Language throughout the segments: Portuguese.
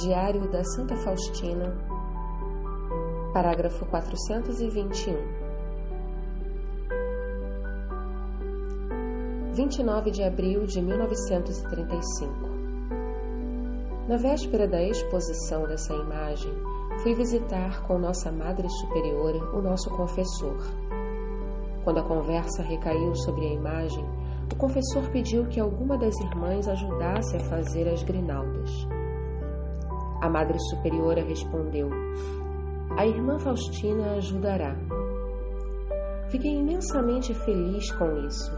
Diário da Santa Faustina, parágrafo 421. 29 de abril de 1935. Na véspera da exposição dessa imagem, fui visitar com nossa Madre Superiora o nosso confessor. Quando a conversa recaiu sobre a imagem, o confessor pediu que alguma das irmãs ajudasse a fazer as grinaldas. A Madre Superiora respondeu: A irmã Faustina ajudará. Fiquei imensamente feliz com isso.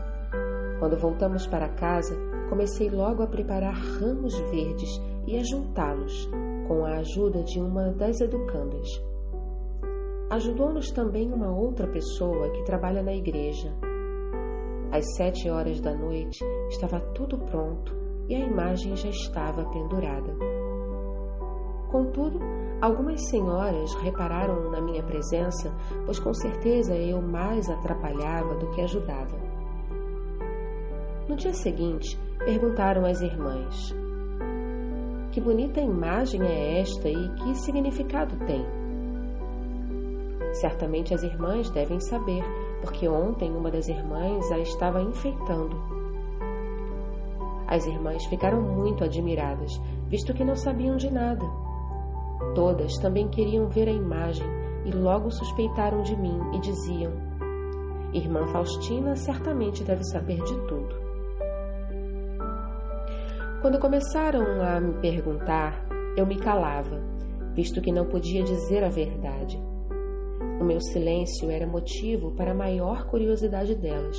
Quando voltamos para casa, comecei logo a preparar ramos verdes e a juntá-los, com a ajuda de uma das educandas. Ajudou-nos também uma outra pessoa que trabalha na igreja. Às sete horas da noite estava tudo pronto e a imagem já estava pendurada. Contudo, algumas senhoras repararam na minha presença, pois com certeza eu mais atrapalhava do que ajudava. No dia seguinte, perguntaram às irmãs: Que bonita imagem é esta e que significado tem? Certamente as irmãs devem saber, porque ontem uma das irmãs a estava enfeitando. As irmãs ficaram muito admiradas, visto que não sabiam de nada. Todas também queriam ver a imagem e logo suspeitaram de mim e diziam: Irmã Faustina certamente deve saber de tudo. Quando começaram a me perguntar, eu me calava, visto que não podia dizer a verdade. O meu silêncio era motivo para a maior curiosidade delas.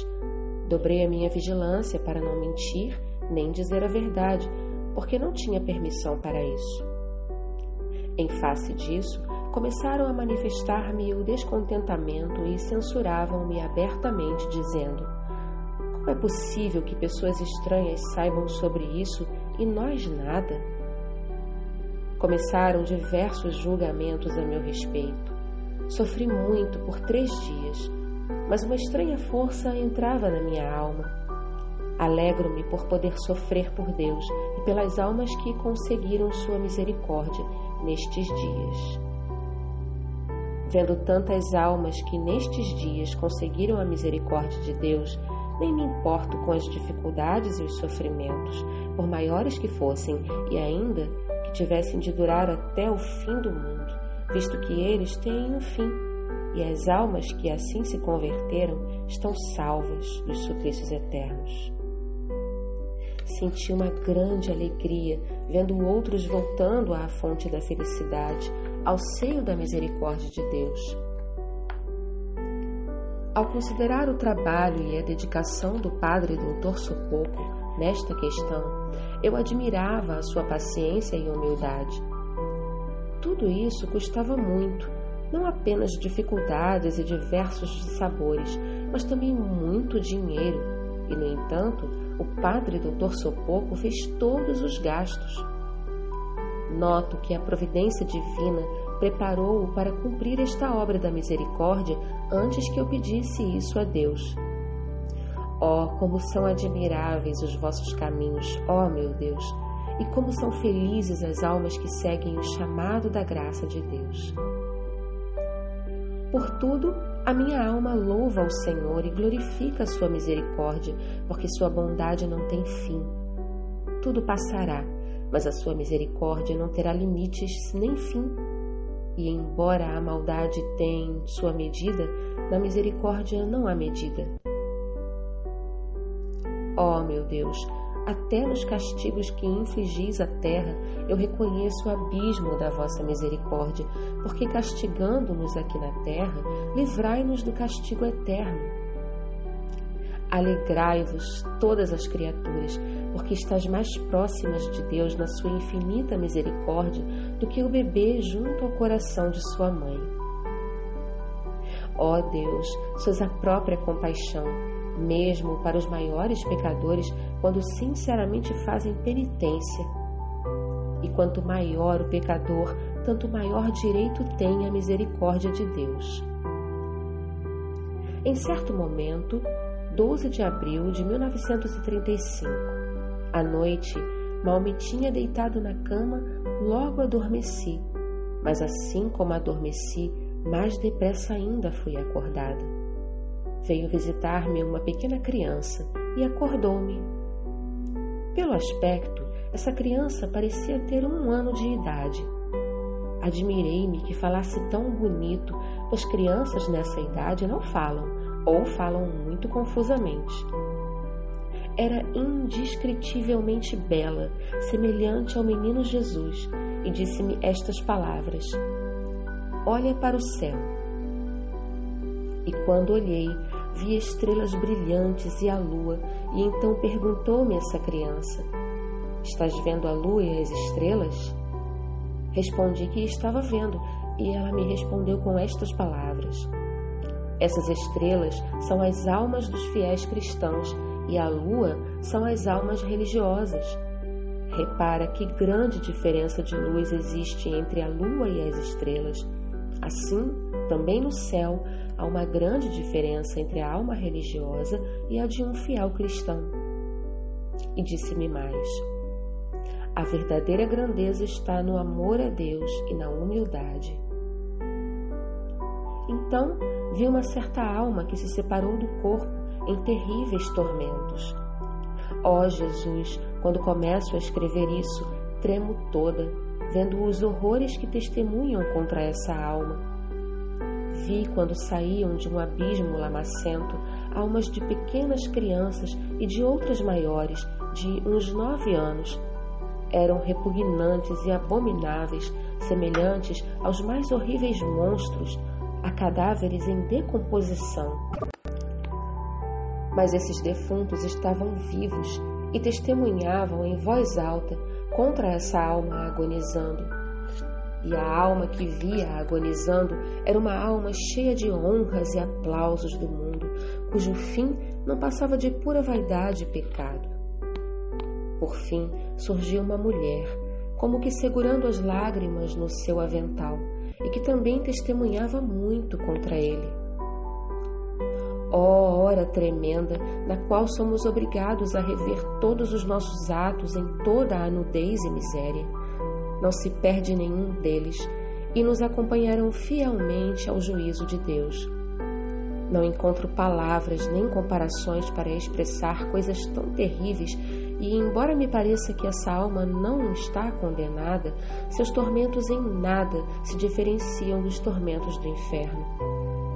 Dobrei a minha vigilância para não mentir nem dizer a verdade, porque não tinha permissão para isso. Em face disso, começaram a manifestar-me o descontentamento e censuravam-me abertamente, dizendo: Como é possível que pessoas estranhas saibam sobre isso e nós nada? Começaram diversos julgamentos a meu respeito. Sofri muito por três dias, mas uma estranha força entrava na minha alma. Alegro-me por poder sofrer por Deus e pelas almas que conseguiram sua misericórdia nestes dias. Vendo tantas almas que nestes dias conseguiram a misericórdia de Deus, nem me importo com as dificuldades e os sofrimentos, por maiores que fossem, e ainda que tivessem de durar até o fim do mundo, visto que eles têm um fim, e as almas que assim se converteram estão salvas dos suplícios eternos. Senti uma grande alegria vendo outros voltando à fonte da felicidade, ao seio da misericórdia de Deus. Ao considerar o trabalho e a dedicação do padre Doutor Sopoco nesta questão, eu admirava a sua paciência e humildade. Tudo isso custava muito, não apenas dificuldades e diversos sabores, mas também muito dinheiro, e, no entanto, o padre Dr. Sopoco fez todos os gastos. Noto que a providência divina preparou-o para cumprir esta obra da misericórdia antes que eu pedisse isso a Deus. Oh, como são admiráveis os vossos caminhos, ó oh, meu Deus, e como são felizes as almas que seguem o chamado da graça de Deus. Por tudo, a minha alma louva ao Senhor e glorifica a sua misericórdia, porque sua bondade não tem fim. Tudo passará, mas a sua misericórdia não terá limites nem fim. E embora a maldade tenha sua medida, na misericórdia não há medida. Ó oh, meu Deus, até nos castigos que infligis à terra, eu reconheço o abismo da vossa misericórdia, porque castigando-nos aqui na terra, livrai-nos do castigo eterno. Alegrai-vos, todas as criaturas, porque estás mais próximas de Deus na sua infinita misericórdia do que o bebê junto ao coração de sua mãe. Ó Deus, sois a própria compaixão mesmo para os maiores pecadores, quando sinceramente fazem penitência. E quanto maior o pecador, tanto maior direito tem a misericórdia de Deus. Em certo momento, 12 de abril de 1935, à noite, Mal me tinha deitado na cama, logo adormeci. Mas assim como adormeci, mais depressa ainda fui acordada. Veio visitar-me uma pequena criança e acordou-me. Pelo aspecto, essa criança parecia ter um ano de idade. Admirei-me que falasse tão bonito, pois crianças nessa idade não falam, ou falam muito confusamente. Era indescritivelmente bela, semelhante ao menino Jesus, e disse-me estas palavras: Olha para o céu. E quando olhei, vi estrelas brilhantes e a lua, e então perguntou-me essa criança: Estás vendo a lua e as estrelas? Respondi que estava vendo, e ela me respondeu com estas palavras: Essas estrelas são as almas dos fiéis cristãos, e a lua são as almas religiosas. Repara que grande diferença de luz existe entre a lua e as estrelas. Assim, também no céu há uma grande diferença entre a alma religiosa e a de um fiel cristão. E disse-me mais: a verdadeira grandeza está no amor a Deus e na humildade. Então vi uma certa alma que se separou do corpo em terríveis tormentos. Ó oh, Jesus, quando começo a escrever isso, tremo toda, vendo os horrores que testemunham contra essa alma. Vi quando saíam de um abismo lamacento almas de pequenas crianças e de outras maiores, de uns nove anos, eram repugnantes e abomináveis, semelhantes aos mais horríveis monstros, a cadáveres em decomposição. Mas esses defuntos estavam vivos e testemunhavam em voz alta contra essa alma agonizando. E a alma que via agonizando era uma alma cheia de honras e aplausos do mundo, cujo fim não passava de pura vaidade e pecado. Por fim, surgiu uma mulher, como que segurando as lágrimas no seu avental, e que também testemunhava muito contra ele. Ó oh, hora tremenda, na qual somos obrigados a rever todos os nossos atos em toda a nudez e miséria. Não se perde nenhum deles e nos acompanharão fielmente ao juízo de Deus. Não encontro palavras nem comparações para expressar coisas tão terríveis e, embora me pareça que essa alma não está condenada, seus tormentos em nada se diferenciam dos tormentos do inferno.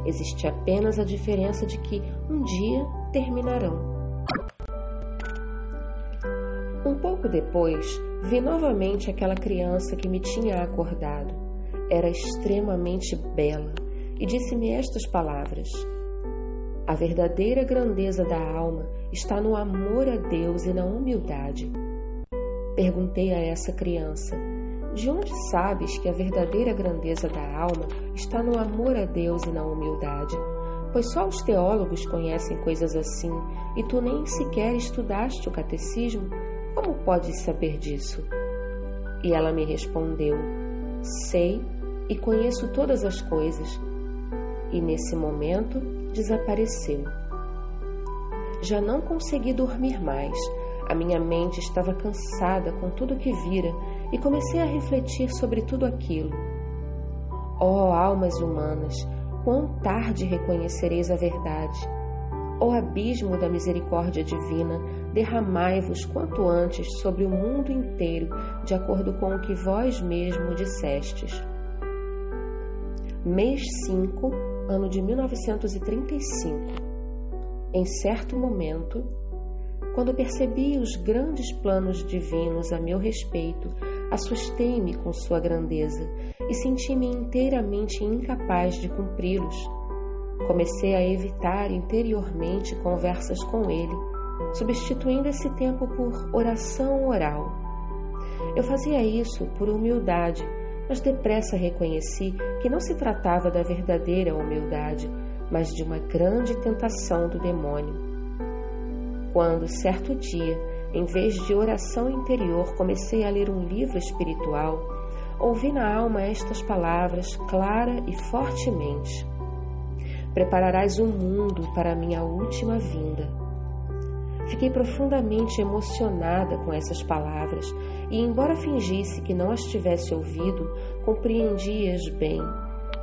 Existe apenas a diferença de que um dia terminarão. Pouco depois, vi novamente aquela criança que me tinha acordado. Era extremamente bela e disse-me estas palavras: A verdadeira grandeza da alma está no amor a Deus e na humildade. Perguntei a essa criança: De onde sabes que a verdadeira grandeza da alma está no amor a Deus e na humildade? Pois só os teólogos conhecem coisas assim e tu nem sequer estudaste o catecismo. Como podes saber disso? E ela me respondeu: Sei e conheço todas as coisas. E nesse momento desapareceu. Já não consegui dormir mais. A minha mente estava cansada com tudo que vira e comecei a refletir sobre tudo aquilo. Ó oh, almas humanas, quão tarde reconhecereis a verdade. Oh, abismo da misericórdia divina, derramai-vos quanto antes sobre o mundo inteiro, de acordo com o que vós mesmo dissestes. Mês 5, ano de 1935 em certo momento, quando percebi os grandes planos divinos a meu respeito, assustei-me com sua grandeza e senti-me inteiramente incapaz de cumpri-los. Comecei a evitar interiormente conversas com ele, substituindo esse tempo por oração oral. Eu fazia isso por humildade, mas depressa reconheci que não se tratava da verdadeira humildade, mas de uma grande tentação do demônio. Quando, certo dia, em vez de oração interior, comecei a ler um livro espiritual, ouvi na alma estas palavras clara e fortemente: Prepararás o um mundo para a minha última vinda. Fiquei profundamente emocionada com essas palavras e, embora fingisse que não as tivesse ouvido, compreendi-as bem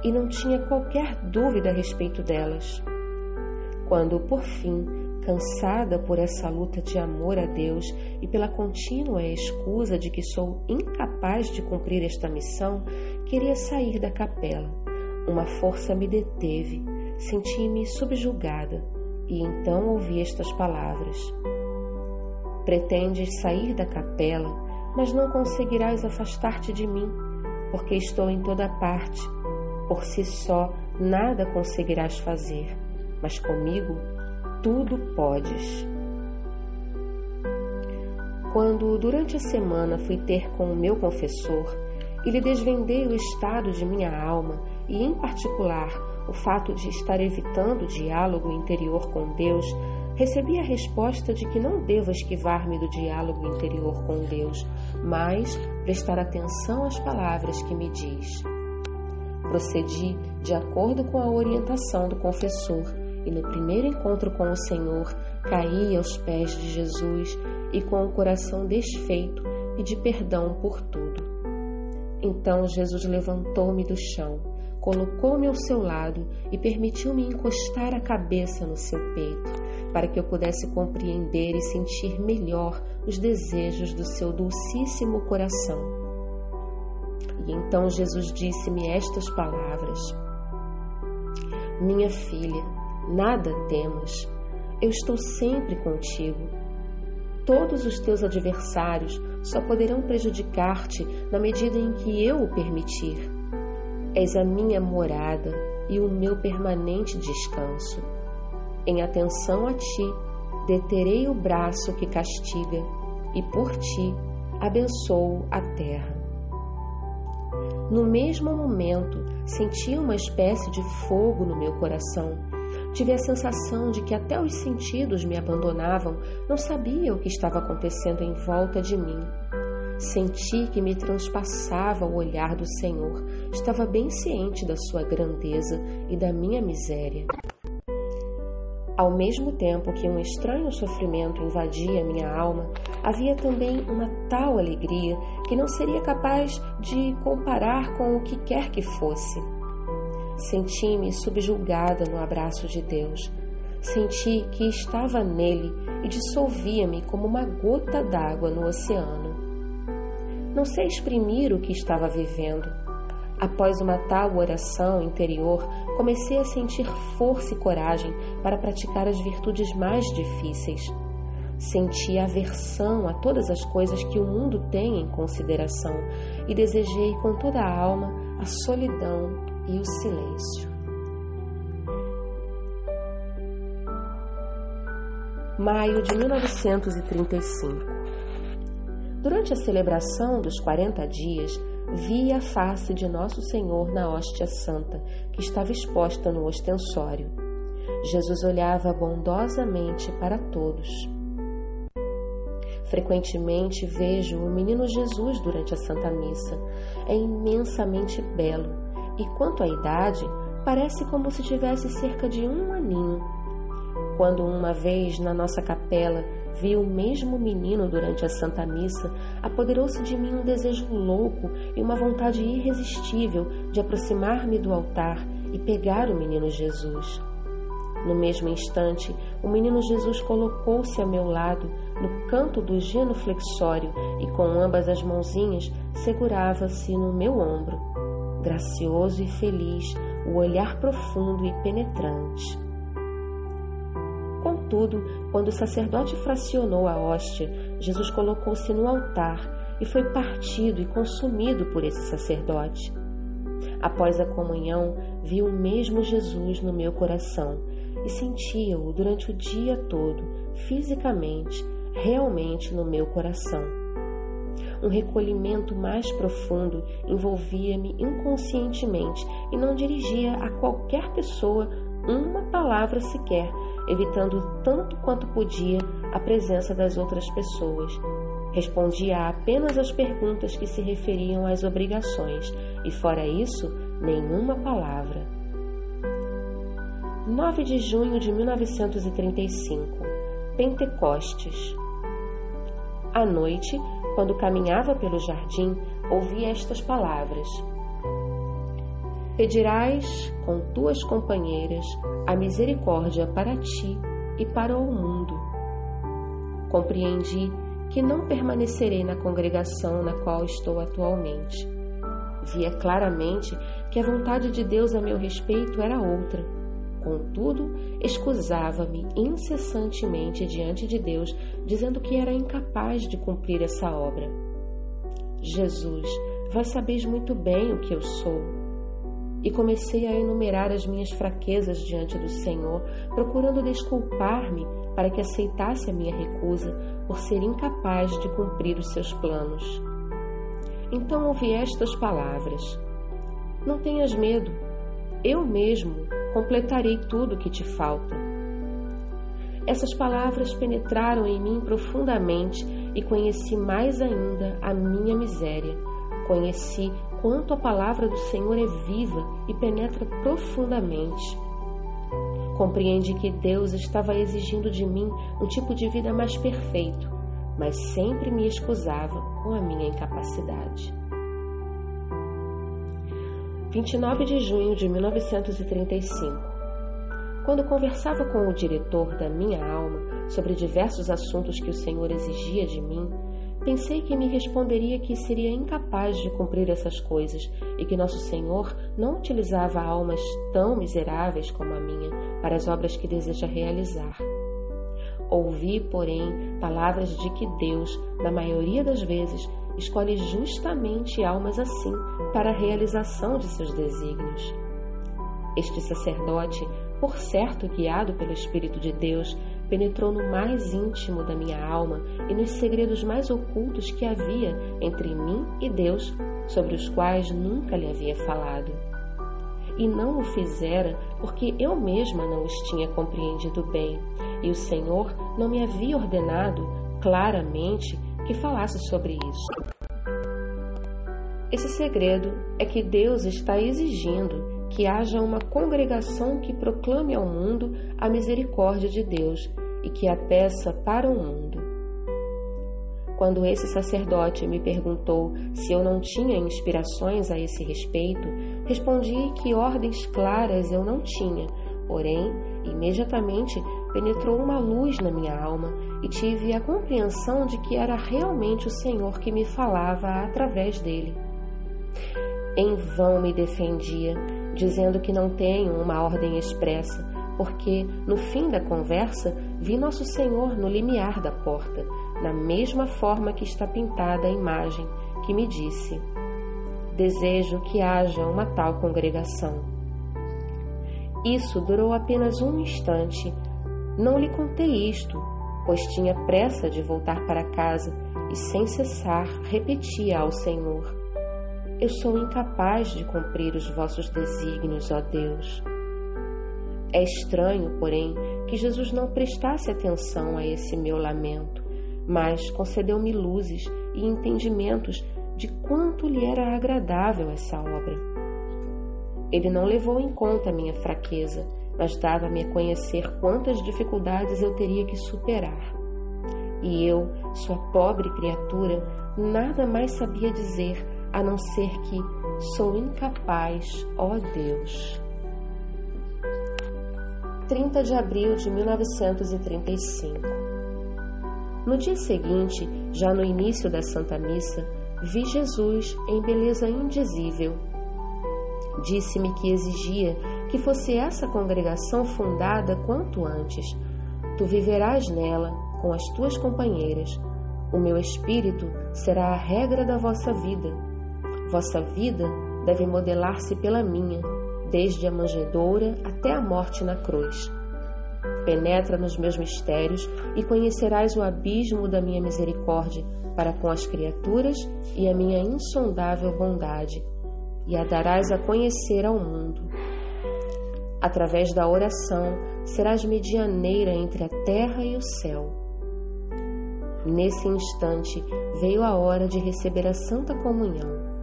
e não tinha qualquer dúvida a respeito delas. Quando, por fim, cansada por essa luta de amor a Deus e pela contínua excusa de que sou incapaz de cumprir esta missão, queria sair da capela. Uma força me deteve, senti-me subjugada e então ouvi estas palavras: Pretendes sair da capela, mas não conseguirás afastar-te de mim, porque estou em toda parte. Por si só nada conseguirás fazer, mas comigo tudo podes. Quando, durante a semana, fui ter com o meu confessor e lhe desvendei o estado de minha alma e, em particular, o fato de estar evitando o diálogo interior com Deus, recebi a resposta de que não devo esquivar-me do diálogo interior com Deus, mas prestar atenção às palavras que me diz. Procedi de acordo com a orientação do confessor e no primeiro encontro com o Senhor caí aos pés de Jesus e com o coração desfeito pedi perdão por tudo. Então Jesus levantou-me do chão colocou-me ao seu lado e permitiu-me encostar a cabeça no seu peito, para que eu pudesse compreender e sentir melhor os desejos do seu dulcíssimo coração. E então Jesus disse-me estas palavras: Minha filha, nada temas, eu estou sempre contigo. Todos os teus adversários só poderão prejudicar-te na medida em que eu o permitir. És a minha morada e o meu permanente descanso. Em atenção a ti, deterei o braço que castiga, e por ti abençoo a terra. No mesmo momento, senti uma espécie de fogo no meu coração. Tive a sensação de que até os sentidos me abandonavam, não sabia o que estava acontecendo em volta de mim. Senti que me transpassava o olhar do Senhor. Estava bem ciente da sua grandeza e da minha miséria. Ao mesmo tempo que um estranho sofrimento invadia minha alma, havia também uma tal alegria que não seria capaz de comparar com o que quer que fosse. Senti-me subjugada no abraço de Deus. Senti que estava nele e dissolvia-me como uma gota d'água no oceano. Não sei exprimir o que estava vivendo. Após uma tal oração interior, comecei a sentir força e coragem para praticar as virtudes mais difíceis. Senti aversão a todas as coisas que o mundo tem em consideração e desejei com toda a alma a solidão e o silêncio. Maio de 1935 Durante a celebração dos 40 dias, vi a face de Nosso Senhor na hóstia santa, que estava exposta no ostensório. Jesus olhava bondosamente para todos. Frequentemente vejo o menino Jesus durante a Santa Missa. É imensamente belo e, quanto à idade, parece como se tivesse cerca de um aninho. Quando uma vez na nossa capela vi o mesmo menino durante a Santa Missa, apoderou-se de mim um desejo louco e uma vontade irresistível de aproximar-me do altar e pegar o menino Jesus. No mesmo instante, o menino Jesus colocou-se a meu lado, no canto do genuflexório, e com ambas as mãozinhas segurava-se no meu ombro. Gracioso e feliz, o olhar profundo e penetrante. Contudo, quando o sacerdote fracionou a hóstia, Jesus colocou-se no altar e foi partido e consumido por esse sacerdote. Após a comunhão, vi o mesmo Jesus no meu coração e sentia-o durante o dia todo, fisicamente, realmente no meu coração. Um recolhimento mais profundo envolvia-me inconscientemente e não dirigia a qualquer pessoa uma palavra sequer, evitando tanto quanto podia a presença das outras pessoas. Respondia apenas às perguntas que se referiam às obrigações, e fora isso, nenhuma palavra. 9 de junho de 1935. Pentecostes. À noite, quando caminhava pelo jardim, ouvi estas palavras: Pedirás com tuas companheiras a misericórdia para ti e para o mundo. Compreendi que não permanecerei na congregação na qual estou atualmente. Via claramente que a vontade de Deus a meu respeito era outra. Contudo, escusava-me incessantemente diante de Deus, dizendo que era incapaz de cumprir essa obra. Jesus, vós sabeis muito bem o que eu sou e comecei a enumerar as minhas fraquezas diante do Senhor, procurando desculpar-me para que aceitasse a minha recusa por ser incapaz de cumprir os seus planos. Então ouvi estas palavras: Não tenhas medo, eu mesmo completarei tudo o que te falta. Essas palavras penetraram em mim profundamente e conheci mais ainda a minha miséria. Conheci quanto a palavra do Senhor é viva e penetra profundamente. Compreendi que Deus estava exigindo de mim um tipo de vida mais perfeito, mas sempre me escusava com a minha incapacidade. 29 de junho de 1935. Quando conversava com o diretor da minha alma sobre diversos assuntos que o Senhor exigia de mim, Pensei que me responderia que seria incapaz de cumprir essas coisas e que Nosso Senhor não utilizava almas tão miseráveis como a minha para as obras que deseja realizar. Ouvi, porém, palavras de que Deus, na maioria das vezes, escolhe justamente almas assim para a realização de seus desígnios. Este sacerdote, por certo guiado pelo Espírito de Deus, penetrou no mais íntimo da minha alma e nos segredos mais ocultos que havia entre mim e Deus, sobre os quais nunca lhe havia falado. E não o fizera porque eu mesma não os tinha compreendido bem, e o Senhor não me havia ordenado claramente que falasse sobre isso. Esse segredo é que Deus está exigindo que haja uma congregação que proclame ao mundo a misericórdia de Deus e que a peça para o mundo. Quando esse sacerdote me perguntou se eu não tinha inspirações a esse respeito, respondi que ordens claras eu não tinha, porém, imediatamente penetrou uma luz na minha alma e tive a compreensão de que era realmente o Senhor que me falava através dele. Em vão me defendia, dizendo que não tenho uma ordem expressa, porque no fim da conversa vi Nosso Senhor no limiar da porta, na mesma forma que está pintada a imagem, que me disse: Desejo que haja uma tal congregação. Isso durou apenas um instante. Não lhe contei isto, pois tinha pressa de voltar para casa e sem cessar repetia ao Senhor: Eu sou incapaz de cumprir os vossos desígnios, ó Deus. É estranho, porém, que Jesus não prestasse atenção a esse meu lamento, mas concedeu-me luzes e entendimentos de quanto lhe era agradável essa obra. Ele não levou em conta a minha fraqueza, mas dava-me a conhecer quantas dificuldades eu teria que superar. E eu, sua pobre criatura, nada mais sabia dizer a não ser que sou incapaz, ó Deus. 30 de abril de 1935. No dia seguinte, já no início da Santa Missa, vi Jesus em beleza indizível. Disse-me que exigia que fosse essa congregação fundada quanto antes. Tu viverás nela com as tuas companheiras. O meu espírito será a regra da vossa vida. Vossa vida deve modelar-se pela minha desde a manjedoura até a morte na cruz. Penetra nos meus mistérios e conhecerás o abismo da minha misericórdia para com as criaturas e a minha insondável bondade, e a darás a conhecer ao mundo. Através da oração serás medianeira entre a terra e o céu. Nesse instante veio a hora de receber a Santa Comunhão.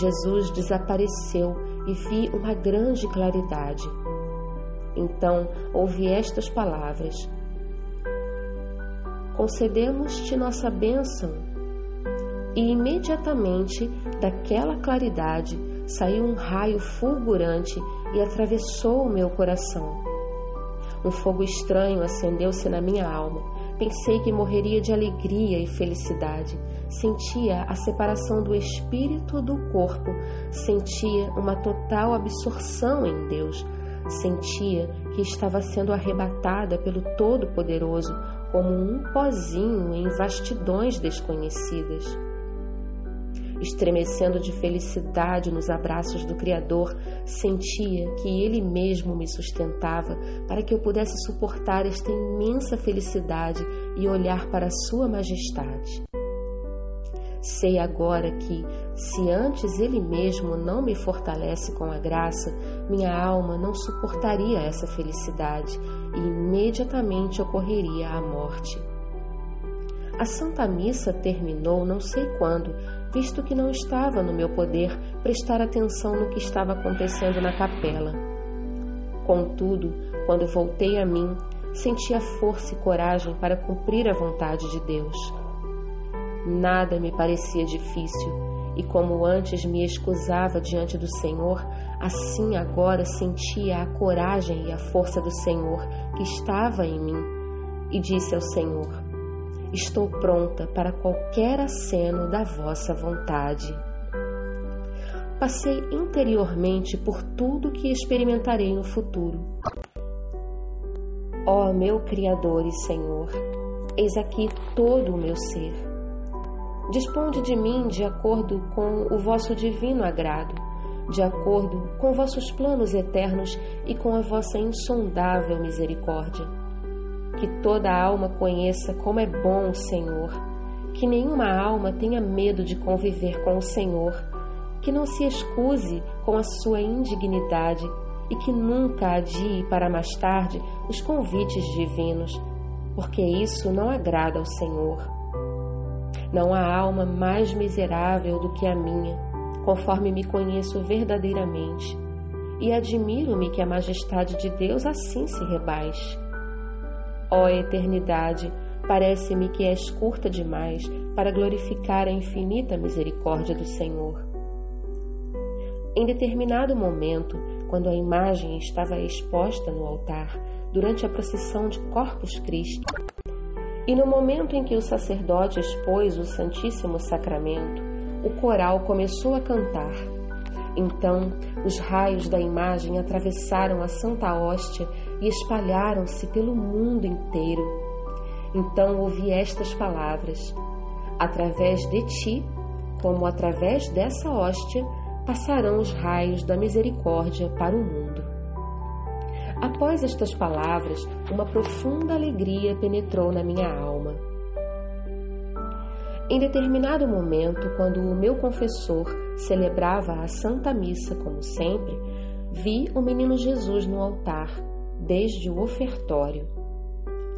Jesus desapareceu e vi uma grande claridade. Então ouvi estas palavras: concedemos-te nossa bênção. E imediatamente daquela claridade saiu um raio fulgurante e atravessou o meu coração. Um fogo estranho acendeu-se na minha alma. Pensei que morreria de alegria e felicidade. Sentia a separação do espírito do corpo, sentia uma total absorção em Deus, sentia que estava sendo arrebatada pelo Todo-Poderoso como um pozinho em vastidões desconhecidas. Estremecendo de felicidade nos abraços do Criador, sentia que Ele mesmo me sustentava para que eu pudesse suportar esta imensa felicidade e olhar para Sua Majestade. Sei agora que, se antes Ele mesmo não me fortalece com a graça, minha alma não suportaria essa felicidade e imediatamente ocorreria a morte. A Santa Missa terminou não sei quando, visto que não estava no meu poder prestar atenção no que estava acontecendo na capela. Contudo, quando voltei a mim, senti a força e coragem para cumprir a vontade de Deus. Nada me parecia difícil, e como antes me excusava diante do Senhor, assim agora sentia a coragem e a força do Senhor que estava em mim, e disse ao Senhor: Estou pronta para qualquer aceno da vossa vontade. Passei interiormente por tudo que experimentarei no futuro. Ó meu Criador e Senhor, eis aqui todo o meu ser. Disponde de mim de acordo com o vosso divino agrado, de acordo com vossos planos eternos e com a vossa insondável misericórdia que toda alma conheça como é bom o Senhor, que nenhuma alma tenha medo de conviver com o Senhor, que não se excuse com a sua indignidade e que nunca adie para mais tarde os convites divinos, porque isso não agrada ao Senhor. Não há alma mais miserável do que a minha, conforme me conheço verdadeiramente, e admiro-me que a majestade de Deus assim se rebaixe. Ó eternidade, parece-me que és curta demais para glorificar a infinita misericórdia do Senhor. Em determinado momento, quando a imagem estava exposta no altar, durante a procissão de Corpus Christi, e no momento em que o sacerdote expôs o Santíssimo Sacramento, o coral começou a cantar então os raios da imagem atravessaram a Santa Hóstia e espalharam-se pelo mundo inteiro. Então ouvi estas palavras: Através de ti, como através dessa hóstia, passarão os raios da misericórdia para o mundo. Após estas palavras, uma profunda alegria penetrou na minha alma. Em determinado momento, quando o meu confessor celebrava a Santa Missa como sempre, vi o menino Jesus no altar, desde o ofertório.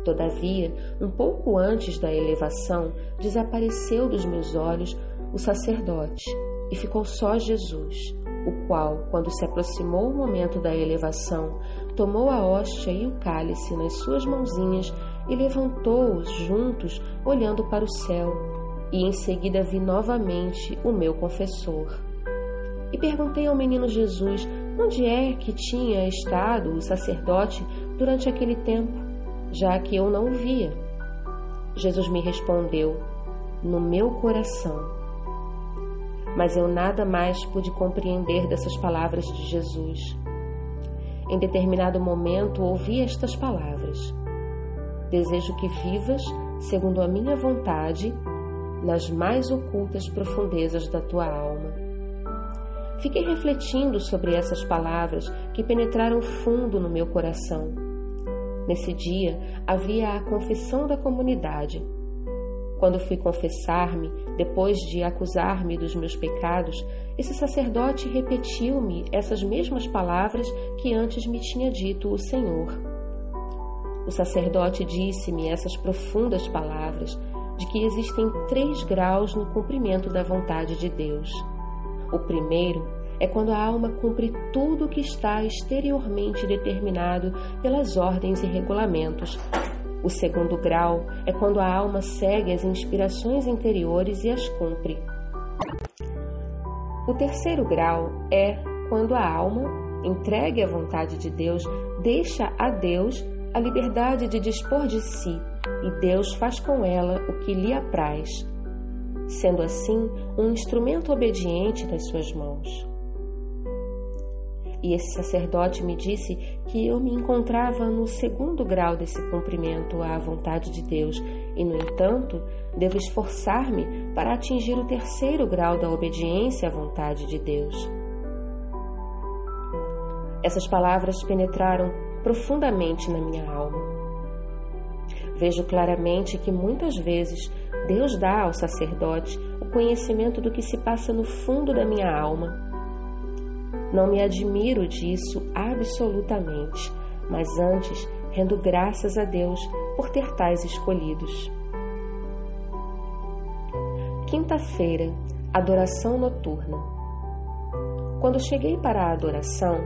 Todavia, um pouco antes da elevação, desapareceu dos meus olhos o sacerdote e ficou só Jesus, o qual, quando se aproximou o momento da elevação, tomou a hóstia e o cálice nas suas mãozinhas e levantou-os juntos, olhando para o céu e em seguida vi novamente o meu confessor. E perguntei ao menino Jesus onde é que tinha estado o sacerdote durante aquele tempo, já que eu não o via. Jesus me respondeu: No meu coração. Mas eu nada mais pude compreender dessas palavras de Jesus. Em determinado momento ouvi estas palavras: Desejo que vivas segundo a minha vontade nas mais ocultas profundezas da tua alma. Fiquei refletindo sobre essas palavras que penetraram fundo no meu coração. Nesse dia havia a confissão da comunidade. Quando fui confessar-me, depois de acusar-me dos meus pecados, esse sacerdote repetiu-me essas mesmas palavras que antes me tinha dito o Senhor. O sacerdote disse-me essas profundas palavras de que existem três graus no cumprimento da vontade de Deus. O primeiro é quando a alma cumpre tudo o que está exteriormente determinado pelas ordens e regulamentos, O segundo grau é quando a alma segue as inspirações interiores e as cumpre. O terceiro grau é quando a alma, entregue à vontade de Deus, deixa a Deus a liberdade de dispor de si e Deus faz com ela o que lhe apraz, sendo assim um instrumento obediente nas suas mãos. E esse sacerdote me disse que eu me encontrava no segundo grau desse cumprimento à vontade de Deus e, no entanto, devo esforçar-me para atingir o terceiro grau da obediência à vontade de Deus. Essas palavras penetraram profundamente na minha alma. Vejo claramente que muitas vezes Deus dá ao sacerdote o conhecimento do que se passa no fundo da minha alma não me admiro disso absolutamente, mas antes rendo graças a Deus por ter tais escolhidos. Quinta-feira, adoração noturna. Quando cheguei para a adoração,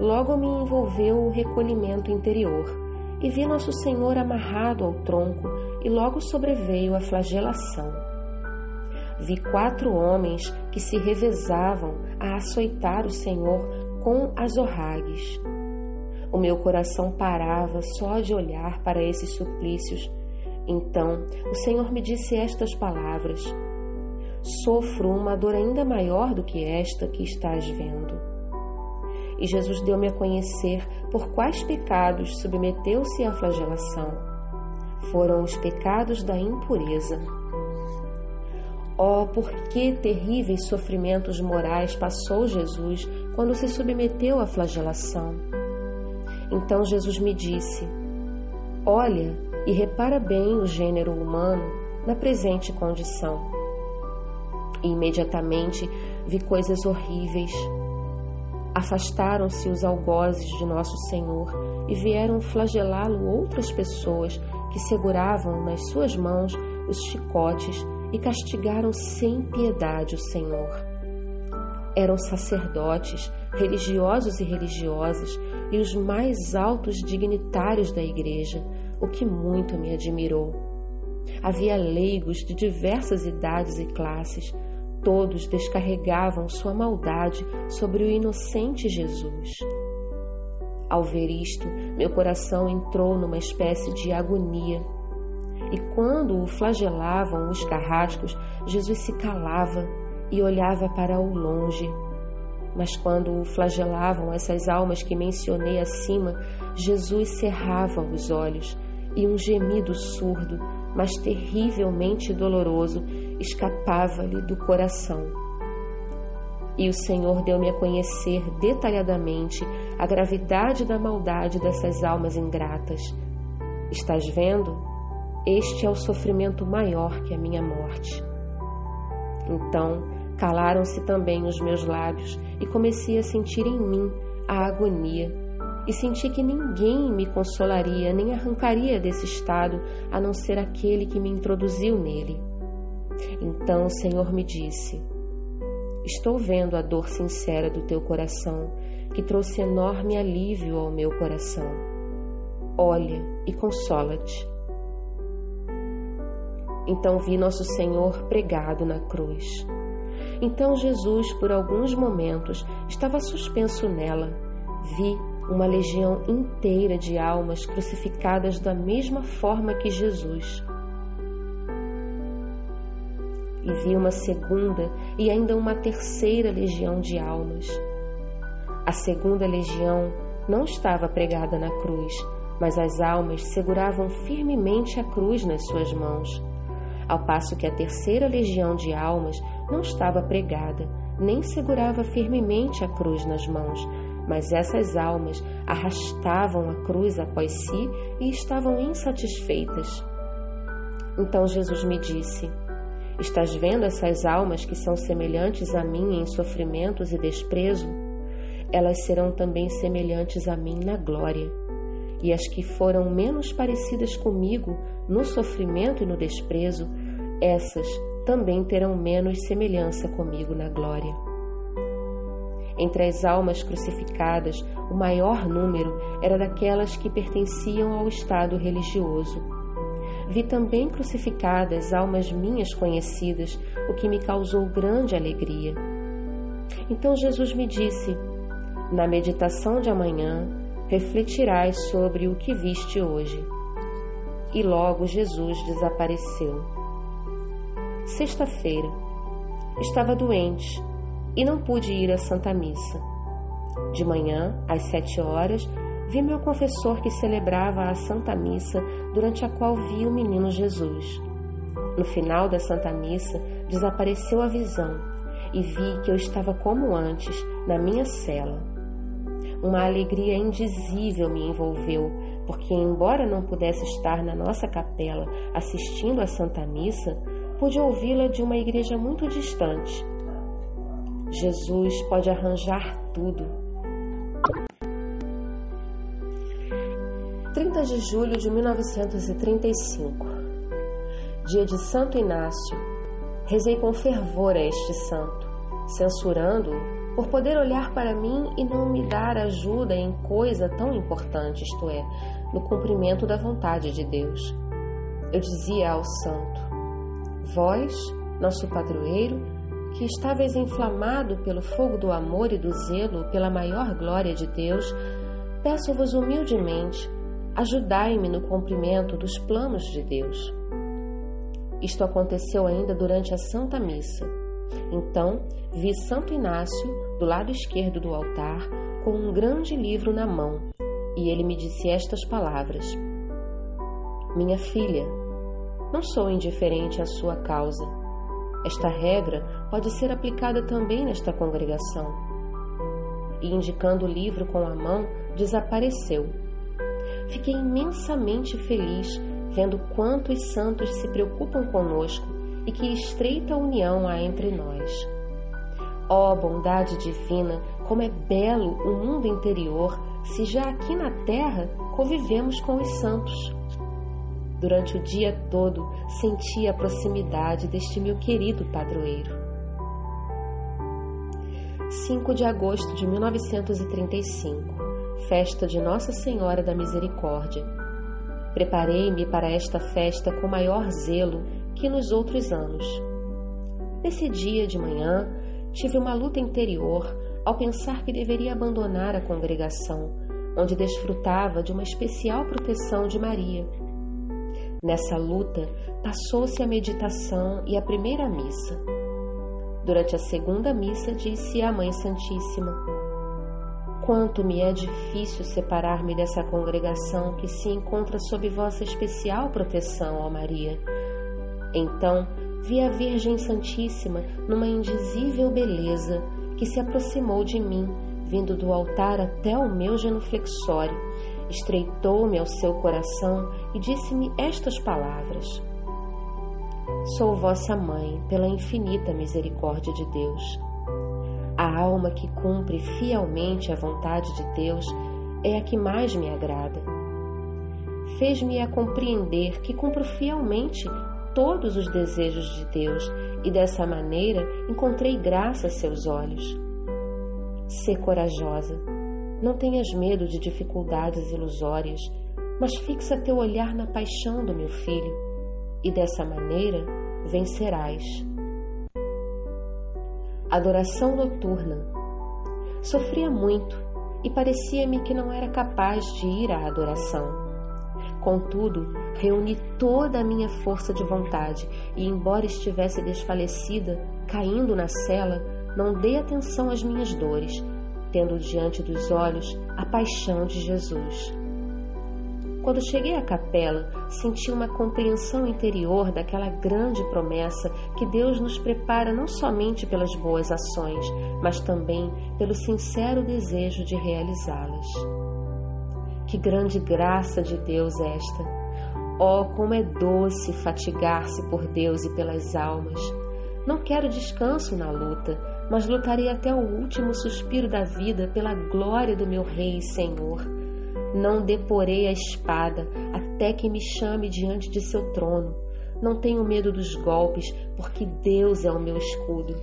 logo me envolveu o recolhimento interior e vi Nosso Senhor amarrado ao tronco e logo sobreveio a flagelação vi quatro homens que se revezavam a açoitar o Senhor com azorragues. O meu coração parava só de olhar para esses suplícios. Então o Senhor me disse estas palavras: Sofro uma dor ainda maior do que esta que estás vendo. E Jesus deu-me a conhecer por quais pecados submeteu-se à flagelação. Foram os pecados da impureza. Oh, por que terríveis sofrimentos morais passou Jesus quando se submeteu à flagelação? Então Jesus me disse: Olha e repara bem o gênero humano na presente condição. E imediatamente vi coisas horríveis. Afastaram-se os algozes de nosso Senhor e vieram flagelá-lo outras pessoas que seguravam nas suas mãos os chicotes e castigaram sem piedade o Senhor. Eram sacerdotes, religiosos e religiosas e os mais altos dignitários da igreja, o que muito me admirou. Havia leigos de diversas idades e classes, todos descarregavam sua maldade sobre o inocente Jesus. Ao ver isto, meu coração entrou numa espécie de agonia e quando o flagelavam os carrascos, Jesus se calava e olhava para o longe. Mas quando o flagelavam essas almas que mencionei acima, Jesus cerrava os olhos e um gemido surdo, mas terrivelmente doloroso, escapava-lhe do coração. E o Senhor deu-me a conhecer detalhadamente a gravidade da maldade dessas almas ingratas. Estás vendo? Este é o sofrimento maior que a minha morte. Então calaram-se também os meus lábios e comecei a sentir em mim a agonia e senti que ninguém me consolaria nem arrancaria desse estado a não ser aquele que me introduziu nele. Então o Senhor me disse: Estou vendo a dor sincera do teu coração, que trouxe enorme alívio ao meu coração. Olha e consola-te. Então vi Nosso Senhor pregado na cruz. Então Jesus, por alguns momentos, estava suspenso nela. Vi uma legião inteira de almas crucificadas da mesma forma que Jesus. E vi uma segunda e ainda uma terceira legião de almas. A segunda legião não estava pregada na cruz, mas as almas seguravam firmemente a cruz nas suas mãos ao passo que a terceira legião de almas não estava pregada, nem segurava firmemente a cruz nas mãos, mas essas almas arrastavam a cruz após si e estavam insatisfeitas. Então Jesus me disse: Estás vendo essas almas que são semelhantes a mim em sofrimentos e desprezo? Elas serão também semelhantes a mim na glória. E as que foram menos parecidas comigo no sofrimento e no desprezo essas também terão menos semelhança comigo na glória. Entre as almas crucificadas, o maior número era daquelas que pertenciam ao estado religioso. vi também crucificadas almas minhas conhecidas, o que me causou grande alegria. Então Jesus me disse: Na meditação de amanhã, refletirás sobre o que viste hoje. E logo Jesus desapareceu. Sexta-feira. Estava doente e não pude ir à Santa Missa. De manhã, às sete horas, vi meu confessor que celebrava a Santa Missa, durante a qual vi o menino Jesus. No final da Santa Missa, desapareceu a visão e vi que eu estava como antes, na minha cela. Uma alegria indizível me envolveu, porque, embora não pudesse estar na nossa capela assistindo à Santa Missa, pude ouvi-la de uma igreja muito distante. Jesus pode arranjar tudo. 30 de julho de 1935 Dia de Santo Inácio. Rezei com fervor a este santo, censurando-o por poder olhar para mim e não me dar ajuda em coisa tão importante, isto é, no cumprimento da vontade de Deus. Eu dizia ao santo: Vós, nosso padroeiro, que estáveis inflamado pelo fogo do amor e do zelo pela maior glória de Deus, peço-vos humildemente, ajudai-me no cumprimento dos planos de Deus. Isto aconteceu ainda durante a Santa Missa. Então vi Santo Inácio do lado esquerdo do altar com um grande livro na mão e ele me disse estas palavras: Minha filha, não sou indiferente à sua causa. Esta regra pode ser aplicada também nesta congregação. E indicando o livro com a mão, desapareceu. Fiquei imensamente feliz vendo quantos santos se preocupam conosco e que estreita união há entre nós. Ó oh, bondade divina, como é belo o mundo interior, se já aqui na terra convivemos com os santos. Durante o dia todo senti a proximidade deste meu querido padroeiro. 5 de agosto de 1935 Festa de Nossa Senhora da Misericórdia. Preparei-me para esta festa com maior zelo que nos outros anos. Nesse dia de manhã, tive uma luta interior ao pensar que deveria abandonar a congregação, onde desfrutava de uma especial proteção de Maria. Nessa luta, passou-se a meditação e a primeira missa. Durante a segunda missa, disse à Mãe Santíssima: Quanto me é difícil separar-me dessa congregação que se encontra sob vossa especial proteção, ó Maria. Então, vi a Virgem Santíssima numa indizível beleza que se aproximou de mim, vindo do altar até o meu genuflexório, estreitou-me ao seu coração e disse-me estas palavras: Sou vossa mãe pela infinita misericórdia de Deus. A alma que cumpre fielmente a vontade de Deus é a que mais me agrada. Fez-me a compreender que cumpro fielmente todos os desejos de Deus e dessa maneira encontrei graça a seus olhos. Sê corajosa, não tenhas medo de dificuldades ilusórias, mas fixa teu olhar na paixão do meu filho, e dessa maneira vencerás. Adoração noturna. Sofria muito e parecia-me que não era capaz de ir à adoração. Contudo, reuni toda a minha força de vontade e, embora estivesse desfalecida, caindo na cela, não dei atenção às minhas dores, tendo diante dos olhos a paixão de Jesus. Quando cheguei à capela, senti uma compreensão interior daquela grande promessa que Deus nos prepara não somente pelas boas ações, mas também pelo sincero desejo de realizá-las. Que grande graça de Deus esta! Oh, como é doce fatigar-se por Deus e pelas almas! Não quero descanso na luta, mas lutarei até o último suspiro da vida pela glória do meu Rei e Senhor. Não deporei a espada até que me chame diante de seu trono. Não tenho medo dos golpes, porque Deus é o meu escudo.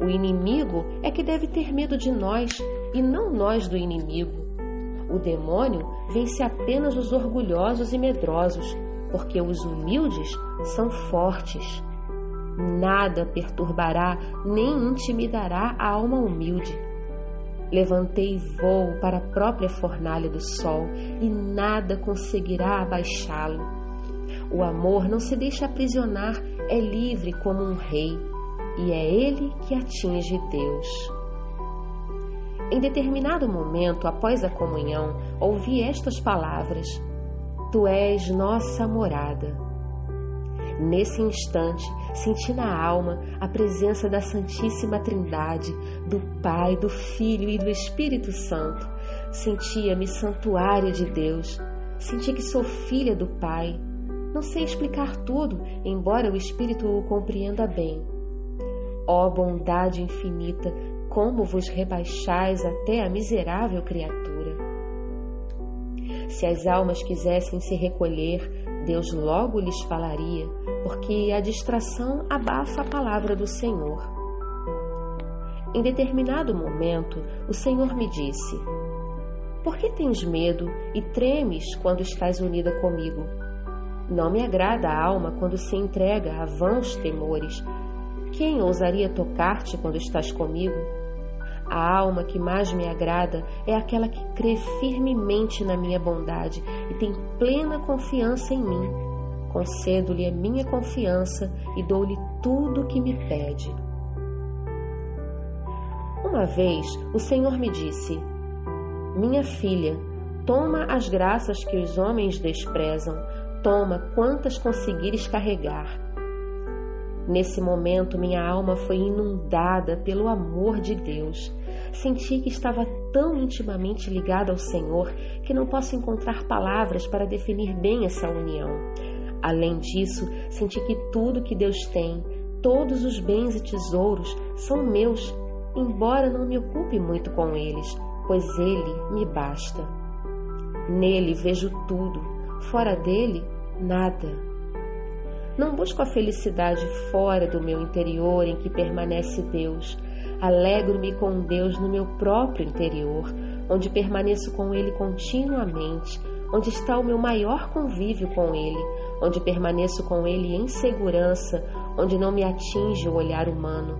O inimigo é que deve ter medo de nós e não nós do inimigo. O demônio vence apenas os orgulhosos e medrosos, porque os humildes são fortes. Nada perturbará nem intimidará a alma humilde. Levantei voo para a própria fornalha do sol e nada conseguirá abaixá-lo. O amor não se deixa aprisionar, é livre como um rei, e é ele que atinge Deus. Em determinado momento, após a comunhão, ouvi estas palavras: Tu és nossa morada. Nesse instante, senti na alma a presença da Santíssima Trindade, do Pai, do Filho e do Espírito Santo. Sentia-me santuário de Deus. Senti que sou filha do Pai. Não sei explicar tudo, embora o Espírito o compreenda bem. Ó oh, bondade infinita, como vos rebaixais até a miserável criatura. Se as almas quisessem se recolher, Deus logo lhes falaria, porque a distração abafa a palavra do Senhor. Em determinado momento, o Senhor me disse: Por que tens medo e tremes quando estás unida comigo? Não me agrada a alma quando se entrega a vãos temores. Quem ousaria tocar-te quando estás comigo? A alma que mais me agrada é aquela que crê firmemente na minha bondade e tem plena confiança em mim. Concedo-lhe a minha confiança e dou-lhe tudo o que me pede. Uma vez o Senhor me disse: Minha filha, toma as graças que os homens desprezam, toma quantas conseguires carregar Nesse momento, minha alma foi inundada pelo amor de Deus. Senti que estava tão intimamente ligada ao Senhor que não posso encontrar palavras para definir bem essa união. Além disso, senti que tudo que Deus tem, todos os bens e tesouros, são meus, embora não me ocupe muito com eles, pois Ele me basta. Nele vejo tudo, fora dele, nada. Não busco a felicidade fora do meu interior em que permanece Deus. Alegro-me com Deus no meu próprio interior, onde permaneço com Ele continuamente, onde está o meu maior convívio com Ele, onde permaneço com Ele em segurança, onde não me atinge o olhar humano.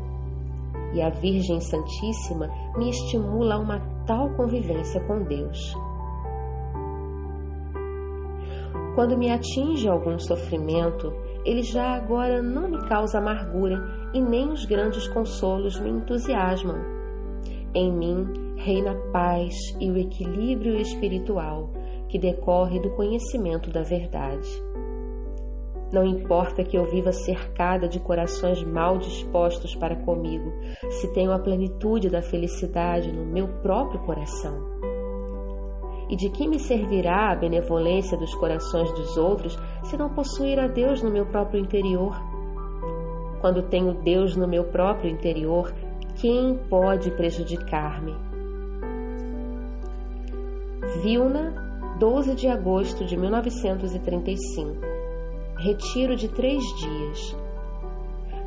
E a Virgem Santíssima me estimula a uma tal convivência com Deus. Quando me atinge algum sofrimento, ele já agora não me causa amargura e nem os grandes consolos me entusiasmam. Em mim reina a paz e o equilíbrio espiritual que decorre do conhecimento da verdade. Não importa que eu viva cercada de corações mal dispostos para comigo, se tenho a plenitude da felicidade no meu próprio coração. E de que me servirá a benevolência dos corações dos outros se não possuir a Deus no meu próprio interior? Quando tenho Deus no meu próprio interior, quem pode prejudicar-me? Vilna, 12 de agosto de 1935. Retiro de três dias.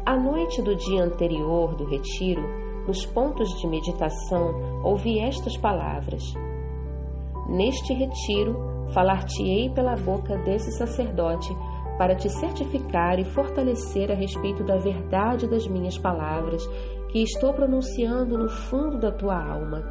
À noite do dia anterior do retiro, nos pontos de meditação, ouvi estas palavras. Neste retiro, falar-te-ei pela boca desse sacerdote, para te certificar e fortalecer a respeito da verdade das minhas palavras, que estou pronunciando no fundo da tua alma.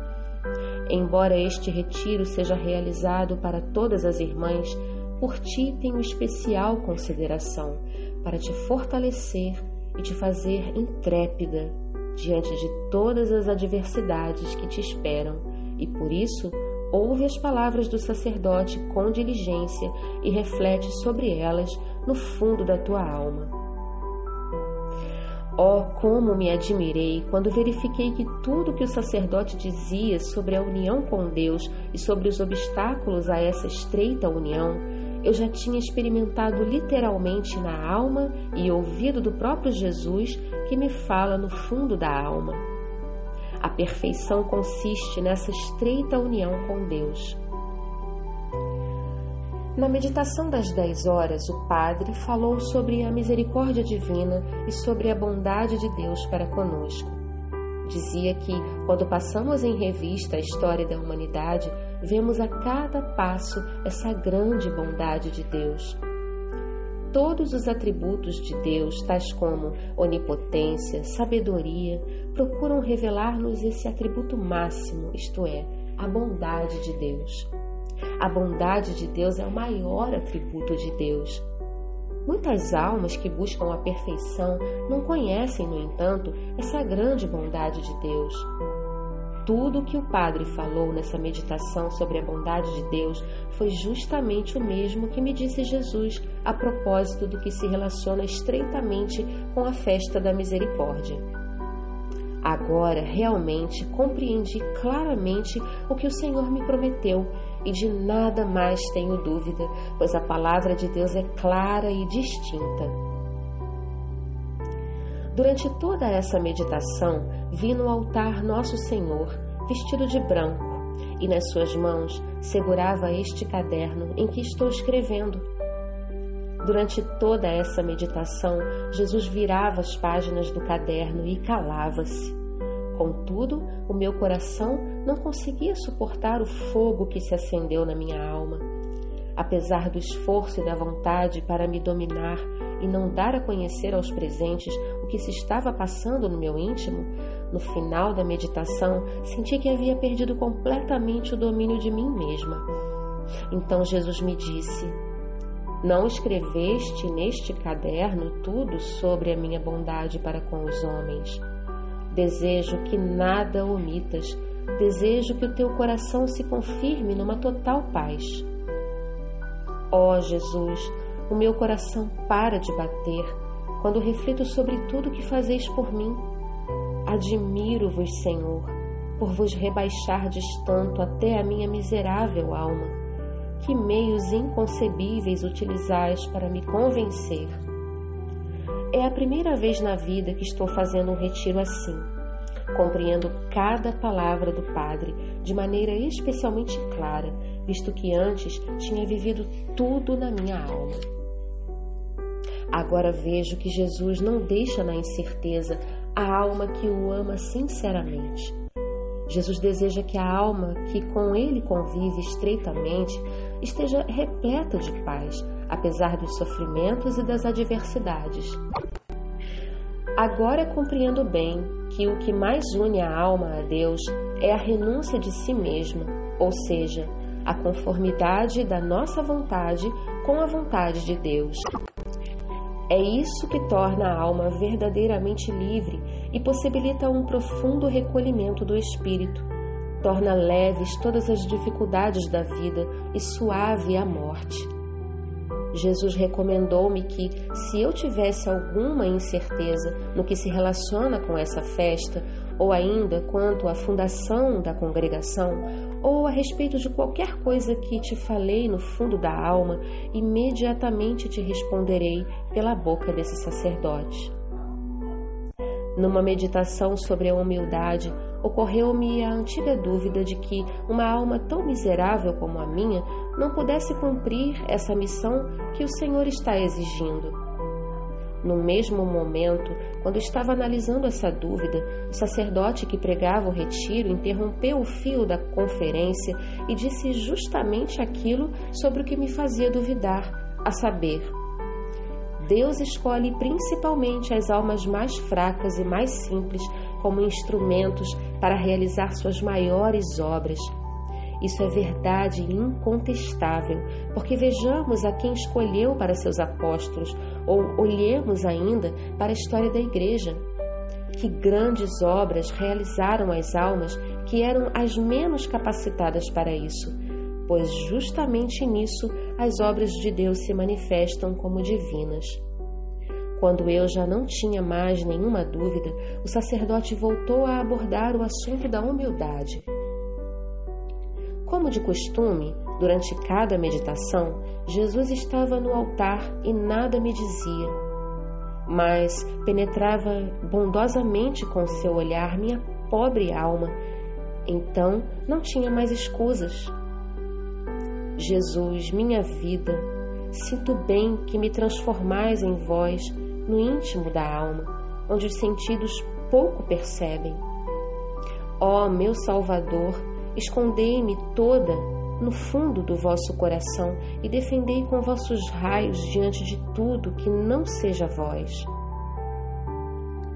Embora este retiro seja realizado para todas as irmãs, por ti tenho especial consideração, para te fortalecer e te fazer intrépida diante de todas as adversidades que te esperam, e por isso ouve as palavras do sacerdote com diligência e reflete sobre elas no fundo da tua alma. Oh, como me admirei quando verifiquei que tudo que o sacerdote dizia sobre a união com Deus e sobre os obstáculos a essa estreita união, eu já tinha experimentado literalmente na alma e ouvido do próprio Jesus que me fala no fundo da alma. A perfeição consiste nessa estreita união com Deus. Na meditação das dez horas, o Padre falou sobre a misericórdia divina e sobre a bondade de Deus para conosco. Dizia que, quando passamos em revista a história da humanidade, vemos a cada passo essa grande bondade de Deus. Todos os atributos de Deus, tais como onipotência, sabedoria, procuram revelar-nos esse atributo máximo, isto é, a bondade de Deus. A bondade de Deus é o maior atributo de Deus. Muitas almas que buscam a perfeição não conhecem, no entanto, essa grande bondade de Deus. Tudo o que o Padre falou nessa meditação sobre a bondade de Deus foi justamente o mesmo que me disse Jesus a propósito do que se relaciona estreitamente com a festa da misericórdia. Agora realmente compreendi claramente o que o Senhor me prometeu e de nada mais tenho dúvida, pois a palavra de Deus é clara e distinta. Durante toda essa meditação, vi no altar Nosso Senhor, vestido de branco, e nas suas mãos segurava este caderno em que estou escrevendo. Durante toda essa meditação, Jesus virava as páginas do caderno e calava-se. Contudo, o meu coração não conseguia suportar o fogo que se acendeu na minha alma. Apesar do esforço e da vontade para me dominar e não dar a conhecer aos presentes o que se estava passando no meu íntimo, no final da meditação senti que havia perdido completamente o domínio de mim mesma. Então Jesus me disse: Não escreveste neste caderno tudo sobre a minha bondade para com os homens. Desejo que nada omitas. Desejo que o teu coração se confirme numa total paz. Ó oh, Jesus, o meu coração para de bater quando reflito sobre tudo que fazeis por mim. Admiro-vos, Senhor, por vos rebaixardes tanto até a minha miserável alma. Que meios inconcebíveis utilizais para me convencer é a primeira vez na vida que estou fazendo um retiro assim. Compreendo cada palavra do Padre de maneira especialmente clara, visto que antes tinha vivido tudo na minha alma. Agora vejo que Jesus não deixa na incerteza a alma que o ama sinceramente. Jesus deseja que a alma que com ele convive estreitamente esteja repleta de paz, apesar dos sofrimentos e das adversidades. Agora compreendo bem que o que mais une a alma a Deus é a renúncia de si mesma, ou seja, a conformidade da nossa vontade com a vontade de Deus. É isso que torna a alma verdadeiramente livre e possibilita um profundo recolhimento do espírito. Torna leves todas as dificuldades da vida e suave a morte. Jesus recomendou-me que, se eu tivesse alguma incerteza no que se relaciona com essa festa, ou ainda quanto à fundação da congregação, ou a respeito de qualquer coisa que te falei no fundo da alma, imediatamente te responderei pela boca desse sacerdote. Numa meditação sobre a humildade, ocorreu-me a antiga dúvida de que uma alma tão miserável como a minha não pudesse cumprir essa missão que o Senhor está exigindo. No mesmo momento, quando estava analisando essa dúvida, o sacerdote que pregava o retiro interrompeu o fio da conferência e disse justamente aquilo sobre o que me fazia duvidar, a saber, Deus escolhe principalmente as almas mais fracas e mais simples como instrumentos para realizar suas maiores obras. Isso é verdade incontestável, porque vejamos a quem escolheu para seus apóstolos, ou olhemos ainda para a história da Igreja. Que grandes obras realizaram as almas que eram as menos capacitadas para isso, pois justamente nisso as obras de Deus se manifestam como divinas. Quando eu já não tinha mais nenhuma dúvida, o sacerdote voltou a abordar o assunto da humildade. Como de costume, durante cada meditação, Jesus estava no altar e nada me dizia, mas penetrava bondosamente com seu olhar minha pobre alma. Então não tinha mais escusas. Jesus, minha vida, sinto bem que me transformais em vós no íntimo da alma, onde os sentidos pouco percebem. Ó oh, meu Salvador, escondei-me toda no fundo do vosso coração e defendei com vossos raios diante de tudo que não seja vós.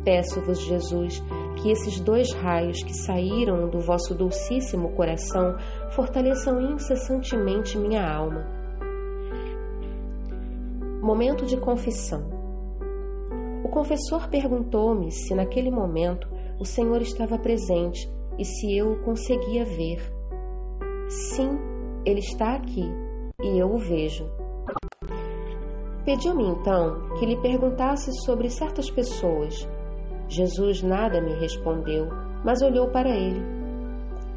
Peço-vos, Jesus, que esses dois raios que saíram do vosso dulcíssimo coração fortaleçam incessantemente minha alma. Momento de confissão. Confessor perguntou-me se naquele momento o Senhor estava presente e se eu o conseguia ver. Sim, ele está aqui e eu o vejo. Pediu-me então que lhe perguntasse sobre certas pessoas. Jesus nada me respondeu, mas olhou para ele.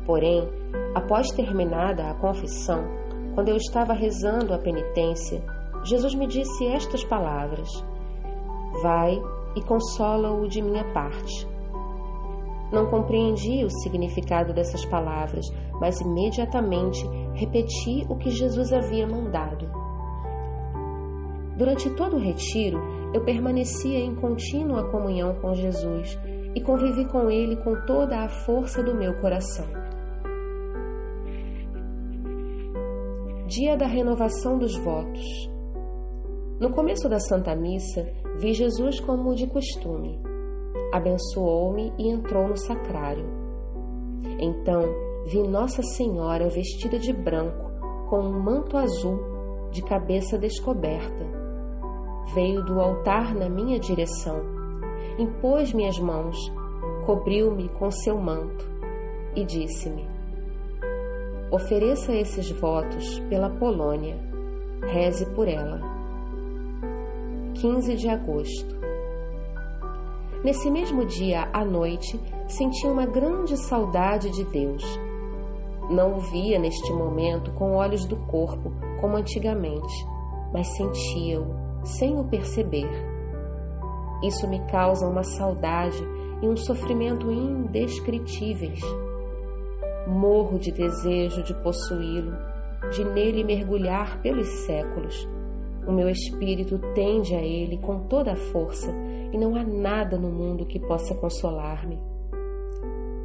Porém, após terminada a confissão, quando eu estava rezando a penitência, Jesus me disse estas palavras: Vai e consola-o de minha parte. Não compreendi o significado dessas palavras, mas imediatamente repeti o que Jesus havia mandado. Durante todo o retiro, eu permanecia em contínua comunhão com Jesus e convivi com Ele com toda a força do meu coração. Dia da renovação dos votos. No começo da Santa Missa, vi Jesus como de costume abençoou-me e entrou no sacrário. Então vi Nossa Senhora vestida de branco, com um manto azul, de cabeça descoberta. Veio do altar na minha direção, impôs minhas mãos, cobriu-me com seu manto e disse-me: Ofereça esses votos pela Polônia, reze por ela. 15 de agosto. Nesse mesmo dia à noite, senti uma grande saudade de Deus. Não o via neste momento com olhos do corpo, como antigamente, mas sentia-o sem o perceber. Isso me causa uma saudade e um sofrimento indescritíveis. Morro de desejo de possuí-lo, de nele mergulhar pelos séculos. O meu espírito tende a ele com toda a força e não há nada no mundo que possa consolar-me.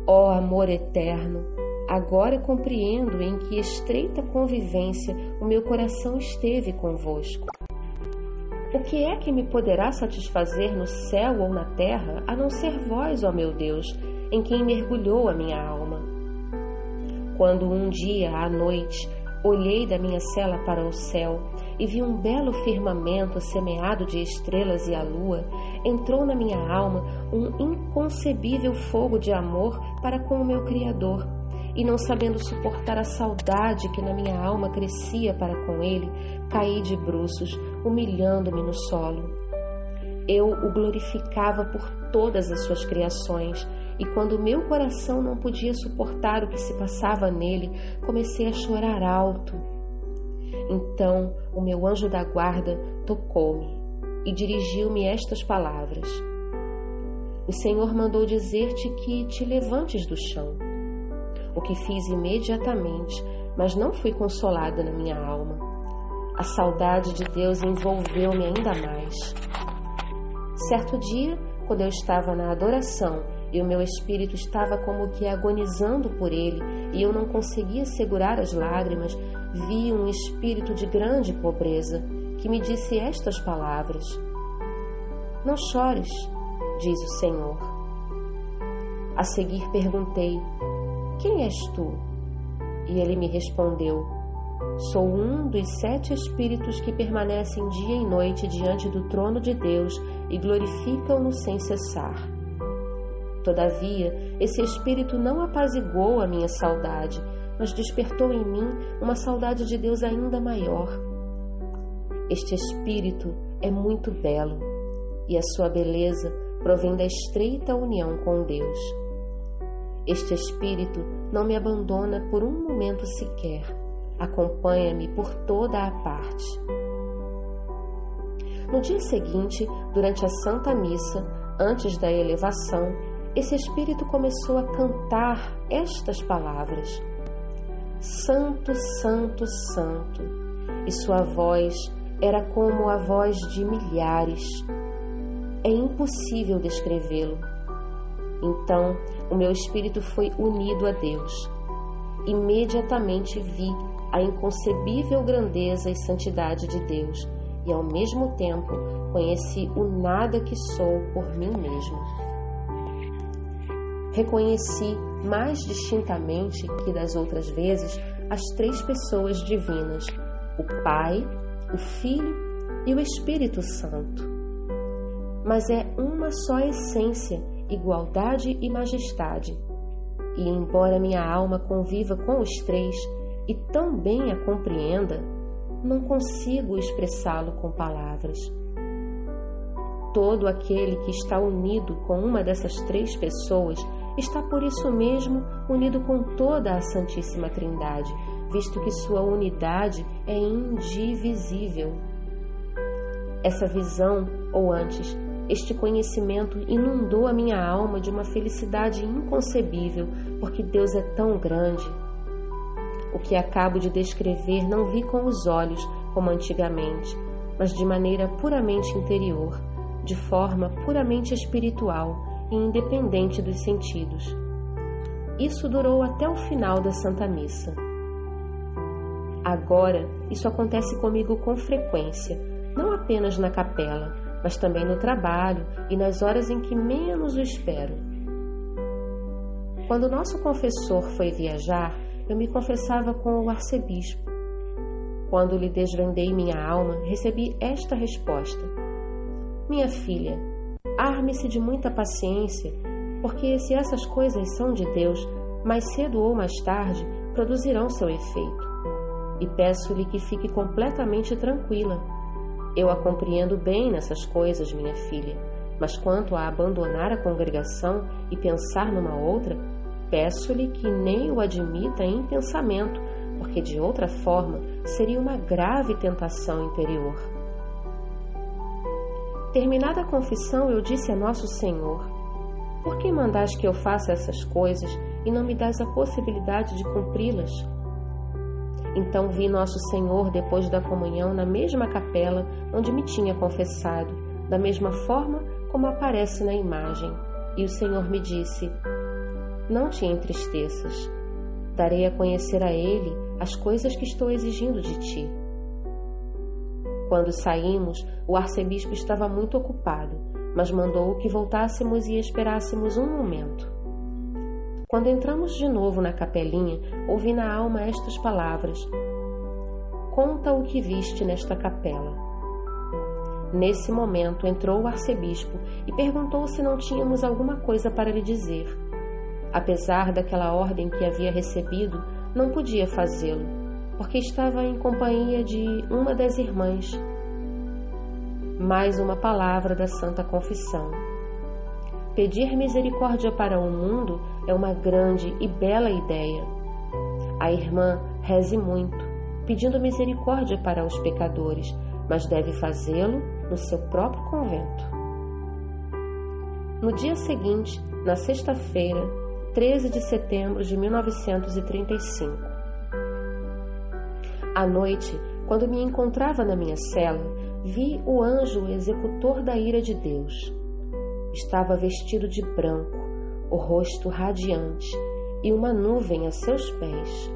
Ó oh, amor eterno, agora compreendo em que estreita convivência o meu coração esteve convosco. O que é que me poderá satisfazer no céu ou na terra, a não ser vós, ó meu Deus, em quem mergulhou a minha alma? Quando um dia à noite olhei da minha cela para o céu e vi um belo firmamento semeado de estrelas e a lua, entrou na minha alma um inconcebível fogo de amor para com o meu Criador. E não sabendo suportar a saudade que na minha alma crescia para com ele, caí de bruços, humilhando-me no solo. Eu o glorificava por todas as suas criações, e quando meu coração não podia suportar o que se passava nele, comecei a chorar alto então o meu anjo da guarda tocou-me e dirigiu-me estas palavras: O Senhor mandou dizer-te que te levantes do chão. O que fiz imediatamente, mas não fui consolada na minha alma. A saudade de Deus envolveu-me ainda mais. Certo dia, quando eu estava na adoração e o meu espírito estava como que agonizando por ele, e eu não conseguia segurar as lágrimas, vi um espírito de grande pobreza que me disse estas palavras: Não chores, diz o Senhor. A seguir perguntei: Quem és tu? E ele me respondeu: Sou um dos sete espíritos que permanecem dia e noite diante do trono de Deus e glorificam-no sem cessar. Todavia, esse espírito não apaziguou a minha saudade, mas despertou em mim uma saudade de Deus ainda maior. Este espírito é muito belo e a sua beleza provém da estreita união com Deus. Este espírito não me abandona por um momento sequer, acompanha-me por toda a parte. No dia seguinte, durante a Santa Missa, antes da elevação, esse espírito começou a cantar estas palavras: Santo, Santo, Santo, e sua voz era como a voz de milhares. É impossível descrevê-lo. Então o meu espírito foi unido a Deus. Imediatamente vi a inconcebível grandeza e santidade de Deus e, ao mesmo tempo, conheci o nada que sou por mim mesmo. Reconheci mais distintamente que das outras vezes as três pessoas divinas, o Pai, o Filho e o Espírito Santo. Mas é uma só essência, igualdade e majestade. E embora minha alma conviva com os três e tão bem a compreenda, não consigo expressá-lo com palavras. Todo aquele que está unido com uma dessas três pessoas está por isso mesmo unido com toda a Santíssima Trindade, visto que sua unidade é indivisível. Essa visão, ou antes, este conhecimento inundou a minha alma de uma felicidade inconcebível, porque Deus é tão grande. O que acabo de descrever não vi com os olhos, como antigamente, mas de maneira puramente interior, de forma puramente espiritual e independente dos sentidos. Isso durou até o final da Santa Missa. Agora, isso acontece comigo com frequência, não apenas na capela, mas também no trabalho e nas horas em que menos o espero. Quando nosso confessor foi viajar, eu me confessava com o arcebispo. Quando lhe desvendei minha alma, recebi esta resposta: Minha filha, arme-se de muita paciência, porque se essas coisas são de Deus, mais cedo ou mais tarde produzirão seu efeito. E peço-lhe que fique completamente tranquila. Eu a compreendo bem nessas coisas, minha filha, mas quanto a abandonar a congregação e pensar numa outra, peço-lhe que nem o admita em pensamento, porque de outra forma seria uma grave tentação interior. Terminada a confissão, eu disse a Nosso Senhor: Por que mandas que eu faça essas coisas e não me dás a possibilidade de cumpri-las? Então vi Nosso Senhor depois da comunhão na mesma capela onde me tinha confessado, da mesma forma como aparece na imagem. E o Senhor me disse: não te entristeças. Darei a conhecer a ele as coisas que estou exigindo de ti. Quando saímos, o arcebispo estava muito ocupado, mas mandou que voltássemos e esperássemos um momento. Quando entramos de novo na capelinha, ouvi na alma estas palavras: Conta o que viste nesta capela. Nesse momento entrou o arcebispo e perguntou se não tínhamos alguma coisa para lhe dizer. Apesar daquela ordem que havia recebido, não podia fazê-lo, porque estava em companhia de uma das irmãs. Mais uma palavra da Santa Confissão. Pedir misericórdia para o mundo é uma grande e bela ideia. A irmã reze muito, pedindo misericórdia para os pecadores, mas deve fazê-lo no seu próprio convento. No dia seguinte, na sexta-feira, 13 de setembro de 1935. À noite, quando me encontrava na minha cela, vi o anjo executor da ira de Deus. Estava vestido de branco, o rosto radiante e uma nuvem a seus pés.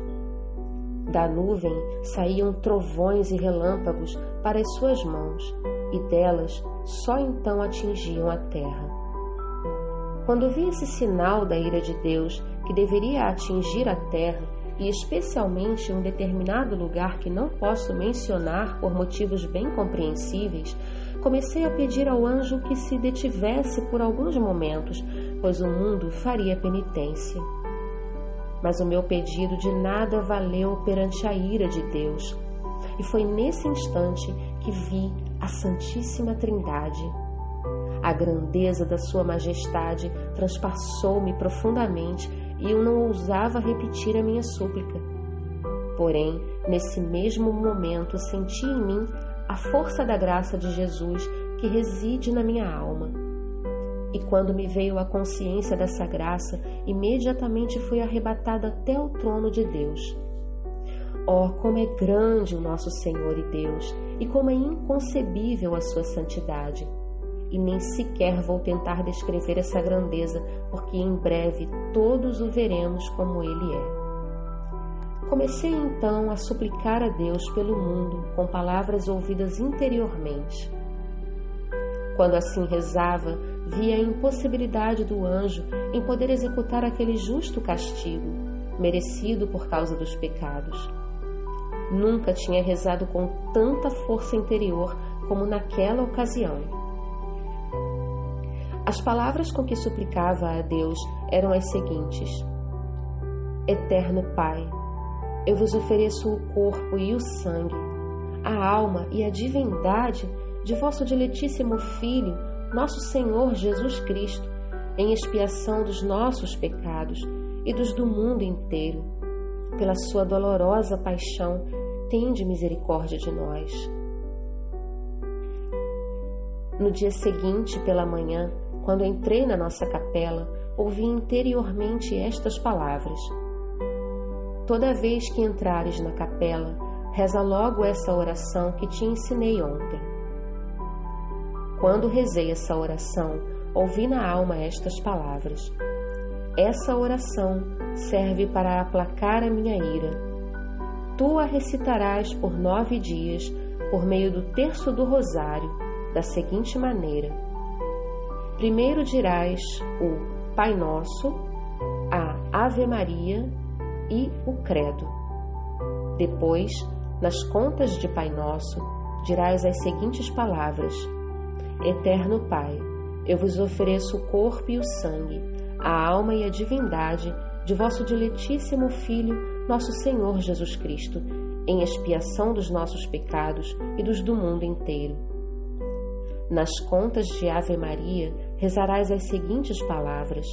Da nuvem saíam trovões e relâmpagos para as suas mãos, e delas só então atingiam a terra. Quando vi esse sinal da ira de Deus que deveria atingir a terra, e especialmente um determinado lugar que não posso mencionar por motivos bem compreensíveis, comecei a pedir ao anjo que se detivesse por alguns momentos, pois o mundo faria penitência. Mas o meu pedido de nada valeu perante a ira de Deus, e foi nesse instante que vi a Santíssima Trindade a grandeza da Sua Majestade transpassou-me profundamente e eu não ousava repetir a minha súplica. Porém, nesse mesmo momento, senti em mim a força da graça de Jesus que reside na minha alma. E quando me veio a consciência dessa graça, imediatamente fui arrebatada até o trono de Deus. Oh, como é grande o nosso Senhor e Deus, e como é inconcebível a sua santidade! E nem sequer vou tentar descrever essa grandeza, porque em breve todos o veremos como ele é. Comecei então a suplicar a Deus pelo mundo com palavras ouvidas interiormente. Quando assim rezava, via a impossibilidade do anjo em poder executar aquele justo castigo, merecido por causa dos pecados. Nunca tinha rezado com tanta força interior como naquela ocasião. As palavras com que suplicava a Deus eram as seguintes: Eterno Pai, eu vos ofereço o corpo e o sangue, a alma e a divindade de vosso diletíssimo Filho, nosso Senhor Jesus Cristo, em expiação dos nossos pecados e dos do mundo inteiro. Pela sua dolorosa paixão, tende misericórdia de nós. No dia seguinte, pela manhã, quando entrei na nossa capela, ouvi interiormente estas palavras: Toda vez que entrares na capela, reza logo essa oração que te ensinei ontem. Quando rezei essa oração, ouvi na alma estas palavras: Essa oração serve para aplacar a minha ira. Tu a recitarás por nove dias, por meio do terço do rosário, da seguinte maneira: Primeiro dirás o Pai Nosso, a Ave Maria e o Credo. Depois, nas contas de Pai Nosso, dirás as seguintes palavras: Eterno Pai, eu vos ofereço o corpo e o sangue, a alma e a divindade de vosso diletíssimo Filho, nosso Senhor Jesus Cristo, em expiação dos nossos pecados e dos do mundo inteiro. Nas contas de Ave Maria, rezarás as seguintes palavras: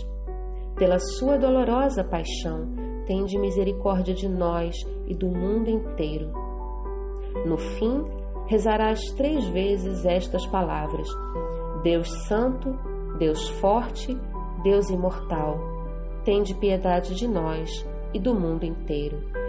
Pela sua dolorosa paixão, tende misericórdia de nós e do mundo inteiro. No fim, rezarás três vezes estas palavras: Deus Santo, Deus Forte, Deus Imortal, tende piedade de nós e do mundo inteiro.